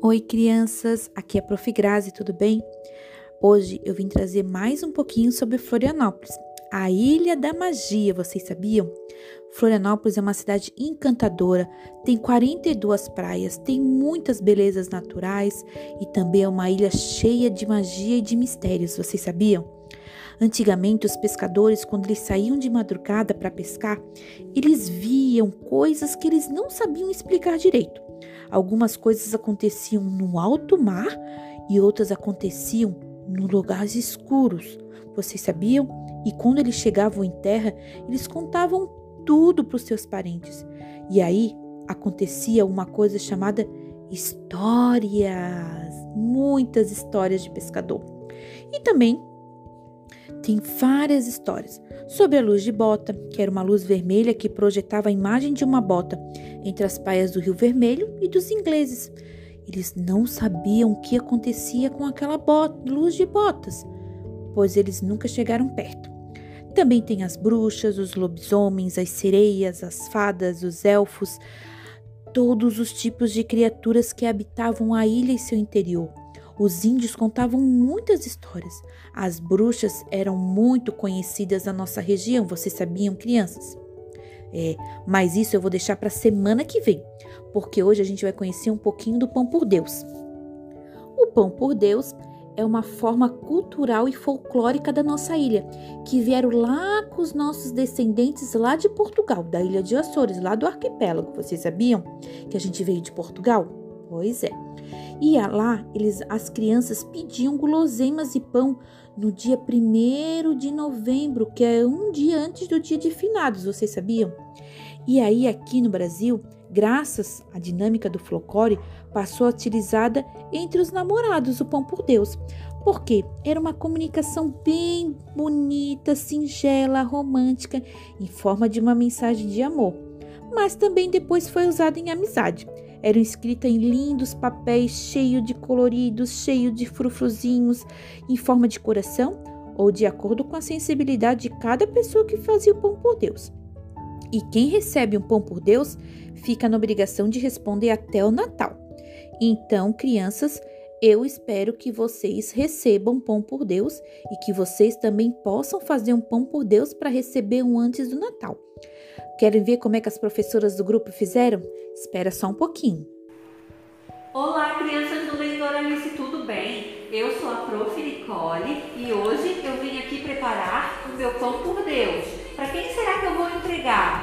Oi, crianças! Aqui é a Prof. Grazi, tudo bem? Hoje eu vim trazer mais um pouquinho sobre Florianópolis, a Ilha da Magia, vocês sabiam? Florianópolis é uma cidade encantadora, tem 42 praias, tem muitas belezas naturais e também é uma ilha cheia de magia e de mistérios, vocês sabiam? Antigamente, os pescadores, quando eles saíam de madrugada para pescar, eles viam coisas que eles não sabiam explicar direito. Algumas coisas aconteciam no alto mar e outras aconteciam em lugares escuros. Vocês sabiam? E quando eles chegavam em terra, eles contavam tudo para os seus parentes. E aí acontecia uma coisa chamada histórias, muitas histórias de pescador. E também tem várias histórias sobre a luz de bota, que era uma luz vermelha que projetava a imagem de uma bota entre as praias do Rio Vermelho e dos ingleses. Eles não sabiam o que acontecia com aquela bota, luz de botas, pois eles nunca chegaram perto. Também tem as bruxas, os lobisomens, as sereias, as fadas, os elfos, todos os tipos de criaturas que habitavam a ilha e seu interior. Os índios contavam muitas histórias. As bruxas eram muito conhecidas na nossa região, vocês sabiam, crianças? É, mas isso eu vou deixar para semana que vem, porque hoje a gente vai conhecer um pouquinho do pão por Deus. O pão por Deus é uma forma cultural e folclórica da nossa ilha, que vieram lá com os nossos descendentes lá de Portugal, da ilha de Açores, lá do arquipélago. Vocês sabiam que a gente veio de Portugal? Pois é. E lá, eles, as crianças pediam guloseimas e pão no dia 1 de novembro, que é um dia antes do dia de finados, vocês sabiam? E aí, aqui no Brasil, graças à dinâmica do folclore, passou a utilizada entre os namorados o pão por Deus, porque era uma comunicação bem bonita, singela, romântica, em forma de uma mensagem de amor, mas também depois foi usada em amizade eram escritas em lindos papéis cheios de coloridos, cheios de frufruzinhos em forma de coração ou de acordo com a sensibilidade de cada pessoa que fazia o pão por Deus. E quem recebe um pão por Deus fica na obrigação de responder até o Natal. Então, crianças, eu espero que vocês recebam pão por Deus e que vocês também possam fazer um pão por Deus para receber um antes do Natal. Querem ver como é que as professoras do grupo fizeram? Espera só um pouquinho. Olá, crianças do Leitor Alice, tudo bem? Eu sou a Prof. Nicole e hoje eu vim aqui preparar o meu pão por Deus. Para quem será que eu vou entregar?